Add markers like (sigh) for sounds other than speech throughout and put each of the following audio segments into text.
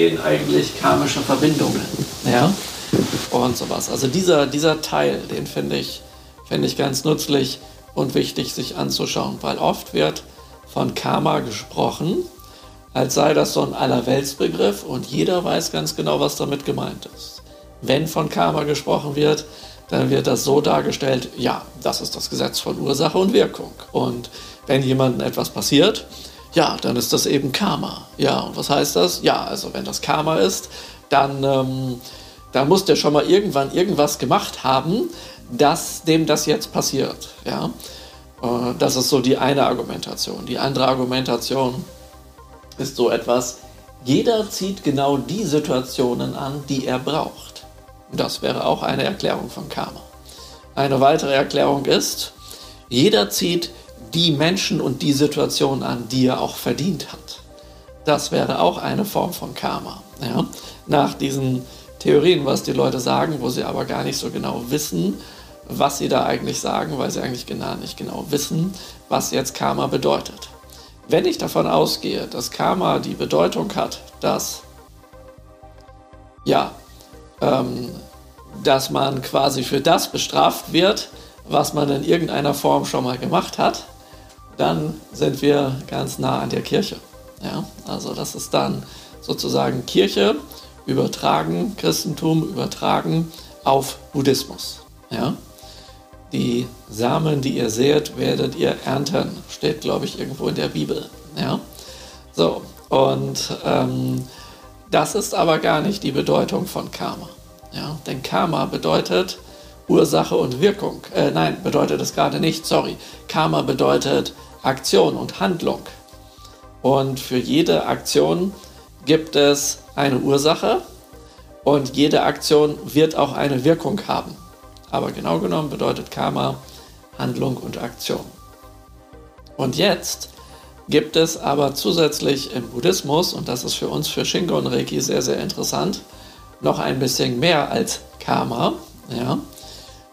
entstehen eigentlich karmische Verbindungen. Ja? Und sowas. Also dieser, dieser Teil, den finde ich, find ich ganz nützlich und wichtig, sich anzuschauen, weil oft wird von Karma gesprochen, als sei das so ein Allerweltsbegriff und jeder weiß ganz genau, was damit gemeint ist. Wenn von Karma gesprochen wird, dann wird das so dargestellt, ja, das ist das Gesetz von Ursache und Wirkung. Und wenn jemandem etwas passiert, ja, dann ist das eben Karma. Ja, und was heißt das? Ja, also wenn das Karma ist, dann, ähm, dann muss der schon mal irgendwann irgendwas gemacht haben, dass dem das jetzt passiert. Ja, äh, das ist so die eine Argumentation. Die andere Argumentation ist so etwas, jeder zieht genau die Situationen an, die er braucht. Das wäre auch eine Erklärung von Karma. Eine weitere Erklärung ist, jeder zieht die Menschen und die Situation an, die er auch verdient hat. Das wäre auch eine Form von Karma. Ja? Nach diesen Theorien, was die Leute sagen, wo sie aber gar nicht so genau wissen, was sie da eigentlich sagen, weil sie eigentlich genau nicht genau wissen, was jetzt Karma bedeutet. Wenn ich davon ausgehe, dass Karma die Bedeutung hat, dass ja, ähm, dass man quasi für das bestraft wird, was man in irgendeiner Form schon mal gemacht hat, dann sind wir ganz nah an der Kirche. Ja? Also das ist dann sozusagen Kirche übertragen, Christentum übertragen auf Buddhismus. Ja? Die Samen, die ihr seht, werdet ihr ernten, steht, glaube ich, irgendwo in der Bibel. Ja? So, und ähm, das ist aber gar nicht die Bedeutung von Karma. Ja? Denn Karma bedeutet Ursache und Wirkung. Äh, nein, bedeutet es gerade nicht, sorry. Karma bedeutet Aktion und Handlung. Und für jede Aktion gibt es eine Ursache und jede Aktion wird auch eine Wirkung haben. Aber genau genommen bedeutet Karma Handlung und Aktion. Und jetzt gibt es aber zusätzlich im Buddhismus, und das ist für uns für Shingon Reiki sehr, sehr interessant, noch ein bisschen mehr als Karma, ja,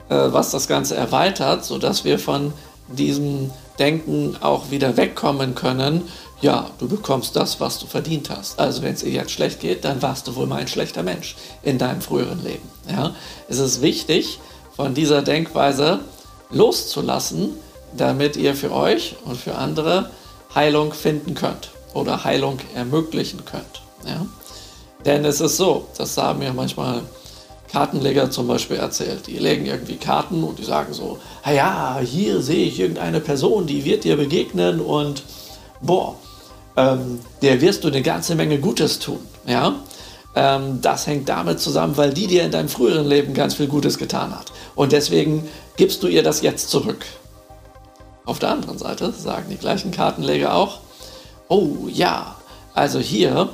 äh, was das Ganze erweitert, sodass wir von diesem Denken auch wieder wegkommen können, ja, du bekommst das, was du verdient hast. Also wenn es dir jetzt schlecht geht, dann warst du wohl mal ein schlechter Mensch in deinem früheren Leben. Ja? Es ist wichtig, von dieser Denkweise loszulassen, damit ihr für euch und für andere Heilung finden könnt oder Heilung ermöglichen könnt. Ja? Denn es ist so, das haben mir manchmal Kartenleger zum Beispiel erzählt. Die legen irgendwie Karten und die sagen so, ja, hier sehe ich irgendeine Person, die wird dir begegnen und boah, ähm, der wirst du eine ganze Menge Gutes tun. Ja? Ähm, das hängt damit zusammen, weil die dir in deinem früheren Leben ganz viel Gutes getan hat. Und deswegen gibst du ihr das jetzt zurück. Auf der anderen Seite sagen die gleichen Kartenleger auch, oh ja, also hier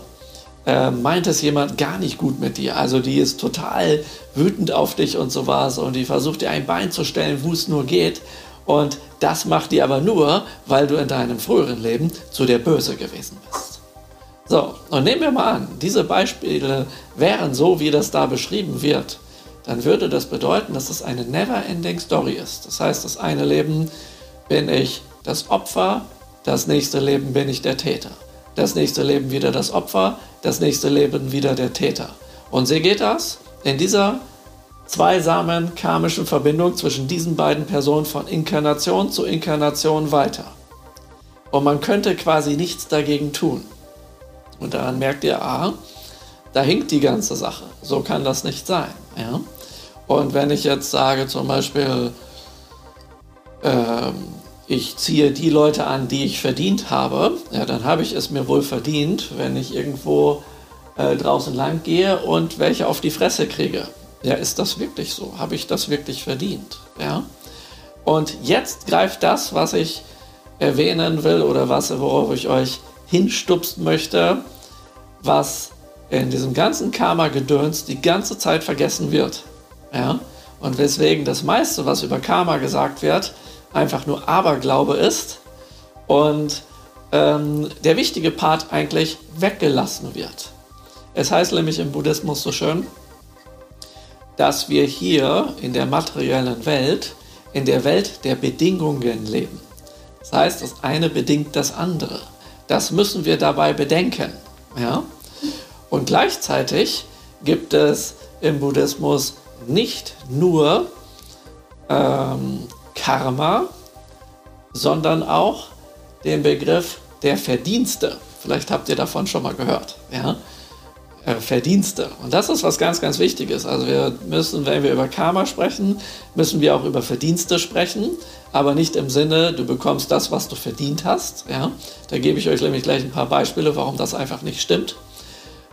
äh, meint es jemand gar nicht gut mit dir. Also die ist total wütend auf dich und sowas und die versucht dir ein Bein zu stellen, wo es nur geht. Und das macht die aber nur, weil du in deinem früheren Leben zu der Böse gewesen bist. So, und nehmen wir mal an, diese Beispiele wären so, wie das da beschrieben wird, dann würde das bedeuten, dass es eine never-ending Story ist. Das heißt, das eine Leben bin ich das Opfer, das nächste Leben bin ich der Täter das nächste Leben wieder das Opfer, das nächste Leben wieder der Täter. Und so geht das in dieser zweisamen karmischen Verbindung zwischen diesen beiden Personen von Inkarnation zu Inkarnation weiter. Und man könnte quasi nichts dagegen tun. Und daran merkt ihr, ah, da hinkt die ganze Sache. So kann das nicht sein. Ja? Und wenn ich jetzt sage zum Beispiel, ähm, ich ziehe die Leute an, die ich verdient habe, ja, dann habe ich es mir wohl verdient, wenn ich irgendwo äh, draußen lang gehe und welche auf die Fresse kriege. Ja, ist das wirklich so? Habe ich das wirklich verdient? Ja. Und jetzt greift das, was ich erwähnen will oder was, worauf ich euch hinstupsen möchte, was in diesem ganzen Karma-Gedöns die ganze Zeit vergessen wird. Ja? Und weswegen das meiste, was über Karma gesagt wird, einfach nur Aberglaube ist und ähm, der wichtige Part eigentlich weggelassen wird. Es heißt nämlich im Buddhismus so schön, dass wir hier in der materiellen Welt, in der Welt der Bedingungen leben. Das heißt, das eine bedingt das andere. Das müssen wir dabei bedenken. Ja? Und gleichzeitig gibt es im Buddhismus nicht nur ähm, Karma, sondern auch den Begriff der Verdienste. Vielleicht habt ihr davon schon mal gehört. Ja? Äh, Verdienste. Und das ist was ganz, ganz Wichtiges. Also wir müssen, wenn wir über Karma sprechen, müssen wir auch über Verdienste sprechen, aber nicht im Sinne, du bekommst das, was du verdient hast. Ja? Da gebe ich euch nämlich gleich ein paar Beispiele, warum das einfach nicht stimmt.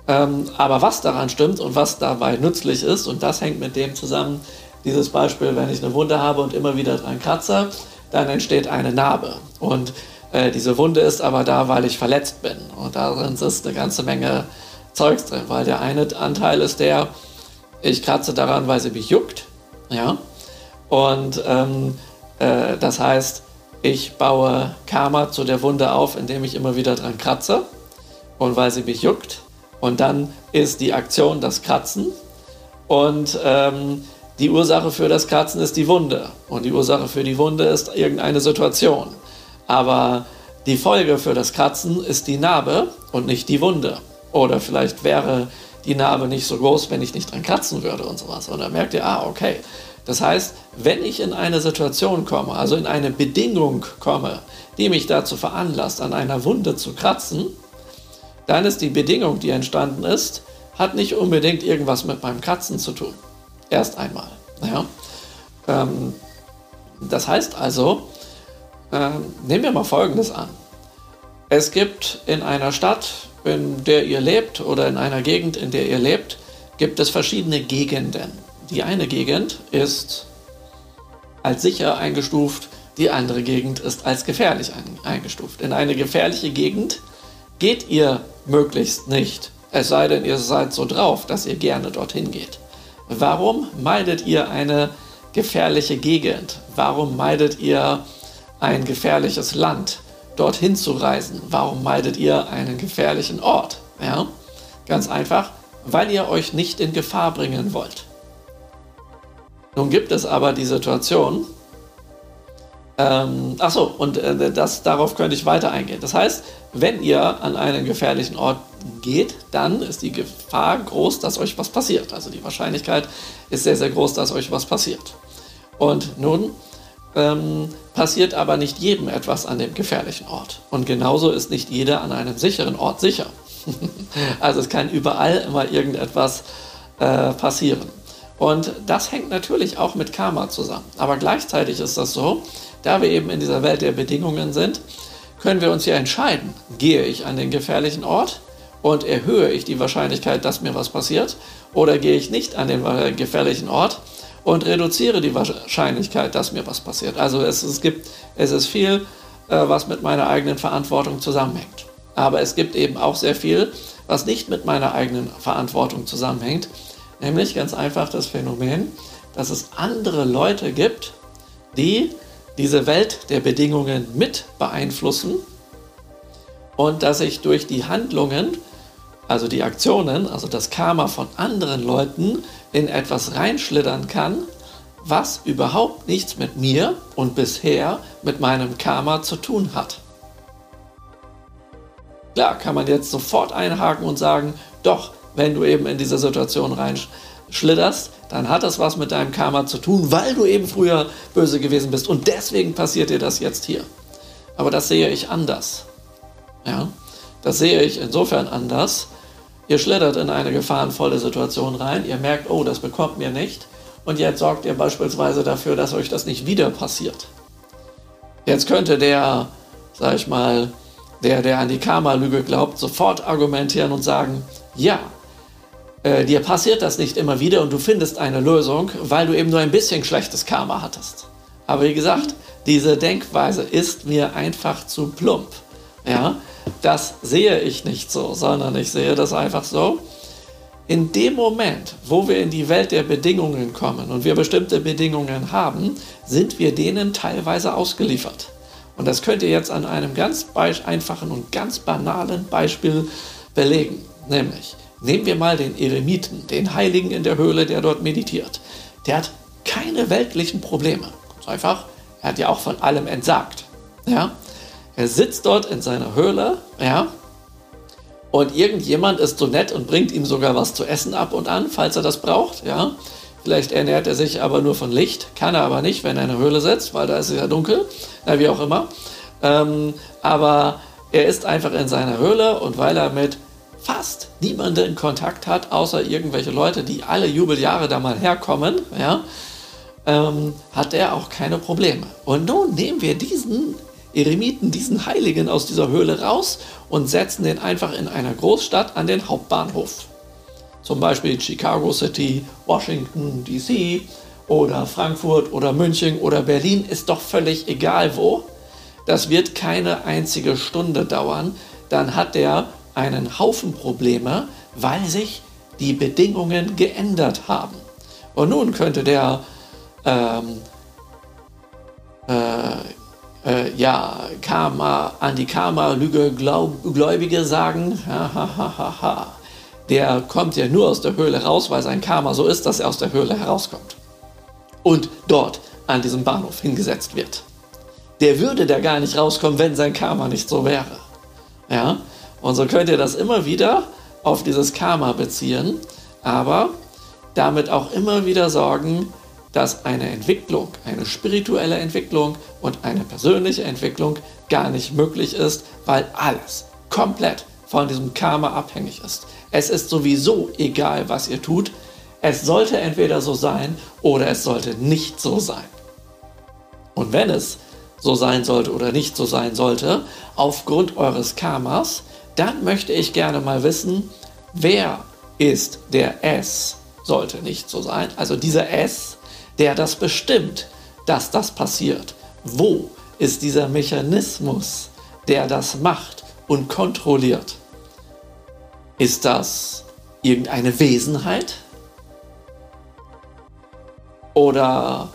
Ähm, aber was daran stimmt und was dabei nützlich ist, und das hängt mit dem zusammen, dieses Beispiel, wenn ich eine Wunde habe und immer wieder dran kratze, dann entsteht eine Narbe. Und äh, diese Wunde ist aber da, weil ich verletzt bin. Und darin ist eine ganze Menge Zeugs drin, weil der eine Anteil ist der, ich kratze daran, weil sie mich juckt. Ja. Und ähm, äh, das heißt, ich baue Karma zu der Wunde auf, indem ich immer wieder dran kratze. Und weil sie mich juckt. Und dann ist die Aktion das Kratzen. Und ähm, die Ursache für das Kratzen ist die Wunde. Und die Ursache für die Wunde ist irgendeine Situation. Aber die Folge für das Kratzen ist die Narbe und nicht die Wunde. Oder vielleicht wäre die Narbe nicht so groß, wenn ich nicht dran kratzen würde und sowas. Und dann merkt ihr, ah, okay. Das heißt, wenn ich in eine Situation komme, also in eine Bedingung komme, die mich dazu veranlasst, an einer Wunde zu kratzen, dann ist die Bedingung, die entstanden ist, hat nicht unbedingt irgendwas mit meinem Kratzen zu tun. Erst einmal. Ja. Ähm, das heißt also, ähm, nehmen wir mal Folgendes an. Es gibt in einer Stadt, in der ihr lebt, oder in einer Gegend, in der ihr lebt, gibt es verschiedene Gegenden. Die eine Gegend ist als sicher eingestuft, die andere Gegend ist als gefährlich eingestuft. In eine gefährliche Gegend geht ihr möglichst nicht. Es sei denn, ihr seid so drauf, dass ihr gerne dorthin geht. Warum meidet ihr eine gefährliche Gegend? Warum meidet ihr ein gefährliches Land? Dorthin zu reisen? Warum meidet ihr einen gefährlichen Ort? Ja, ganz einfach, weil ihr euch nicht in Gefahr bringen wollt. Nun gibt es aber die Situation, ähm, achso, und äh, das, darauf könnte ich weiter eingehen. Das heißt, wenn ihr an einen gefährlichen Ort geht, dann ist die Gefahr groß, dass euch was passiert. Also die Wahrscheinlichkeit ist sehr, sehr groß, dass euch was passiert. Und nun ähm, passiert aber nicht jedem etwas an dem gefährlichen Ort. Und genauso ist nicht jeder an einem sicheren Ort sicher. (laughs) also es kann überall immer irgendetwas äh, passieren. Und das hängt natürlich auch mit Karma zusammen. Aber gleichzeitig ist das so, da wir eben in dieser Welt der Bedingungen sind, können wir uns ja entscheiden, gehe ich an den gefährlichen Ort und erhöhe ich die Wahrscheinlichkeit, dass mir was passiert, oder gehe ich nicht an den gefährlichen Ort und reduziere die Wahrscheinlichkeit, dass mir was passiert. Also es, es gibt, es ist viel, äh, was mit meiner eigenen Verantwortung zusammenhängt. Aber es gibt eben auch sehr viel, was nicht mit meiner eigenen Verantwortung zusammenhängt, nämlich ganz einfach das Phänomen, dass es andere Leute gibt, die diese Welt der Bedingungen mit beeinflussen und dass ich durch die Handlungen, also die Aktionen, also das Karma von anderen Leuten in etwas reinschlittern kann, was überhaupt nichts mit mir und bisher mit meinem Karma zu tun hat. Klar, kann man jetzt sofort einhaken und sagen, doch, wenn du eben in diese Situation reinschlitterst, dann hat das was mit deinem Karma zu tun, weil du eben früher böse gewesen bist und deswegen passiert dir das jetzt hier. Aber das sehe ich anders. Ja, das sehe ich insofern anders. Ihr schlittert in eine gefahrenvolle Situation rein, ihr merkt, oh, das bekommt mir nicht und jetzt sorgt ihr beispielsweise dafür, dass euch das nicht wieder passiert. Jetzt könnte der, sag ich mal, der, der an die Karma-Lüge glaubt, sofort argumentieren und sagen, ja, äh, dir passiert das nicht immer wieder und du findest eine Lösung, weil du eben nur ein bisschen schlechtes Karma hattest. Aber wie gesagt, diese Denkweise ist mir einfach zu plump. Ja, das sehe ich nicht so, sondern ich sehe das einfach so. In dem Moment, wo wir in die Welt der Bedingungen kommen und wir bestimmte Bedingungen haben, sind wir denen teilweise ausgeliefert. Und das könnt ihr jetzt an einem ganz einfachen und ganz banalen Beispiel belegen. Nämlich, Nehmen wir mal den Eremiten, den Heiligen in der Höhle, der dort meditiert. Der hat keine weltlichen Probleme. Einfach, er hat ja auch von allem entsagt. Ja? Er sitzt dort in seiner Höhle, ja, Und irgendjemand ist so nett und bringt ihm sogar was zu essen ab und an, falls er das braucht, ja. Vielleicht ernährt er sich aber nur von Licht, kann er aber nicht, wenn er in eine Höhle sitzt, weil da ist es ja dunkel, na, wie auch immer. Ähm, aber er ist einfach in seiner Höhle und weil er mit fast niemanden Kontakt hat, außer irgendwelche Leute, die alle Jubeljahre da mal herkommen, ja, ähm, hat er auch keine Probleme. Und nun nehmen wir diesen Eremiten, diesen Heiligen aus dieser Höhle raus und setzen den einfach in einer Großstadt an den Hauptbahnhof. Zum Beispiel Chicago City, Washington DC oder Frankfurt oder München oder Berlin, ist doch völlig egal wo. Das wird keine einzige Stunde dauern. Dann hat der einen Haufen Probleme, weil sich die Bedingungen geändert haben. Und nun könnte der ähm, äh, äh, ja, Karma, an die Karma-Lüge Gläubige sagen, ha, ha, ha, ha, ha. der kommt ja nur aus der Höhle raus, weil sein Karma so ist, dass er aus der Höhle herauskommt. Und dort an diesem Bahnhof hingesetzt wird. Der würde da gar nicht rauskommen, wenn sein Karma nicht so wäre. Ja, und so könnt ihr das immer wieder auf dieses Karma beziehen, aber damit auch immer wieder sorgen, dass eine Entwicklung, eine spirituelle Entwicklung und eine persönliche Entwicklung gar nicht möglich ist, weil alles komplett von diesem Karma abhängig ist. Es ist sowieso egal, was ihr tut. Es sollte entweder so sein oder es sollte nicht so sein. Und wenn es so sein sollte oder nicht so sein sollte, aufgrund eures Karmas, dann möchte ich gerne mal wissen, wer ist der S? Sollte nicht so sein. Also dieser S, der das bestimmt, dass das passiert. Wo ist dieser Mechanismus, der das macht und kontrolliert? Ist das irgendeine Wesenheit? Oder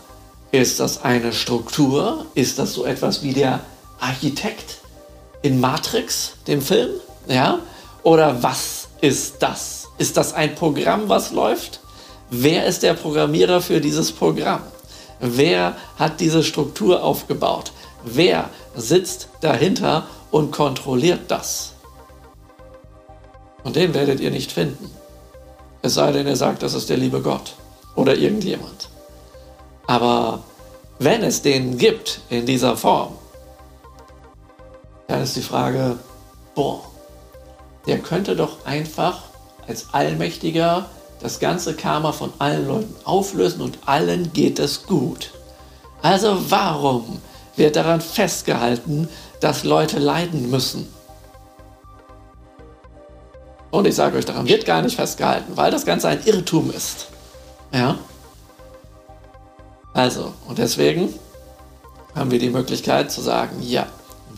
ist das eine Struktur? Ist das so etwas wie der Architekt in Matrix, dem Film? Ja? Oder was ist das? Ist das ein Programm, was läuft? Wer ist der Programmierer für dieses Programm? Wer hat diese Struktur aufgebaut? Wer sitzt dahinter und kontrolliert das? Und den werdet ihr nicht finden. Es sei denn, ihr sagt, das ist der liebe Gott oder irgendjemand. Aber wenn es den gibt in dieser Form, dann ist die Frage, boah, der könnte doch einfach als Allmächtiger das ganze Karma von allen Leuten auflösen und allen geht es gut. Also warum wird daran festgehalten, dass Leute leiden müssen? Und ich sage euch, daran wird gar nicht festgehalten, weil das Ganze ein Irrtum ist. Ja? Also, und deswegen haben wir die Möglichkeit zu sagen, ja,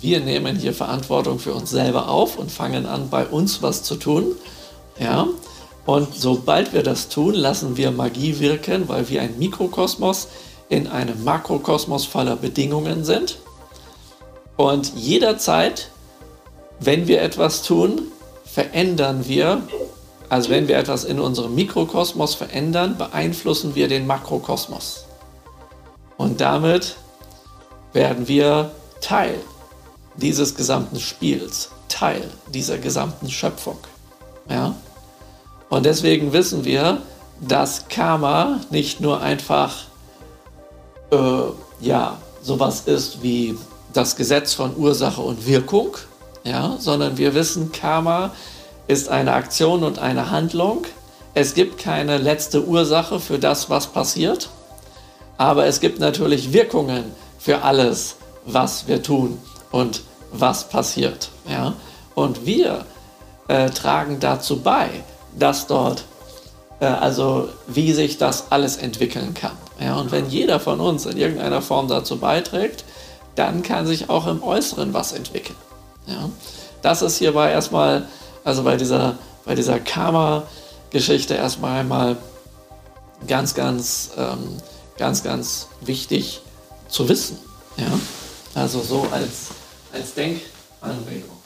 wir nehmen hier Verantwortung für uns selber auf und fangen an, bei uns was zu tun. Ja, und sobald wir das tun, lassen wir Magie wirken, weil wir ein Mikrokosmos in einem Makrokosmos voller Bedingungen sind. Und jederzeit, wenn wir etwas tun, verändern wir, also wenn wir etwas in unserem Mikrokosmos verändern, beeinflussen wir den Makrokosmos. Und damit werden wir Teil dieses gesamten Spiels, Teil dieser gesamten Schöpfung. Ja? Und deswegen wissen wir, dass Karma nicht nur einfach äh, ja, sowas ist wie das Gesetz von Ursache und Wirkung, ja, sondern wir wissen, Karma ist eine Aktion und eine Handlung. Es gibt keine letzte Ursache für das, was passiert, aber es gibt natürlich Wirkungen für alles, was wir tun und was passiert. Ja? Und wir äh, tragen dazu bei, dass dort, äh, also wie sich das alles entwickeln kann. Ja, und wenn jeder von uns in irgendeiner Form dazu beiträgt, dann kann sich auch im Äußeren was entwickeln. Ja, das ist hierbei erstmal, also bei dieser, bei dieser Karma-Geschichte erstmal einmal ganz, ganz, ähm, ganz, ganz wichtig zu wissen. Ja, also so als, als Denkanregung.